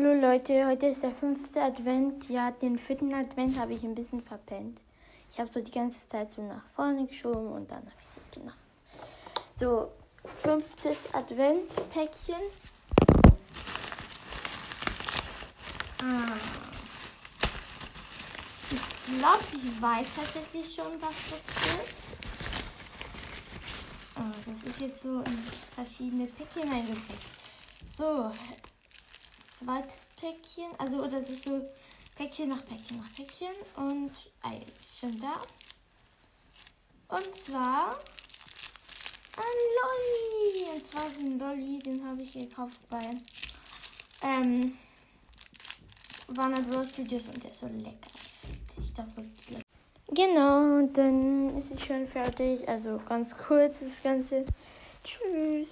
Hallo Leute, heute ist der fünfte Advent. Ja, den vierten Advent habe ich ein bisschen verpennt. Ich habe so die ganze Zeit so nach vorne geschoben und dann habe ich es gemacht. So, fünftes Advent-Päckchen. Ah. Ich glaube, ich weiß tatsächlich schon, was das ist. Ah, das ist jetzt so in verschiedene Päckchen eingepackt. So, zweites Päckchen. Also, das ist so Päckchen nach Päckchen nach Päckchen. Und ah, jetzt schon da. Und zwar ein Lolli. Und zwar so ein Lolli, den habe ich gekauft bei ähm, Warner Bros. Studios und der ist so lecker. Das sieht doch wirklich lecker. Genau, dann ist es schon fertig. Also ganz kurz das Ganze. Tschüss.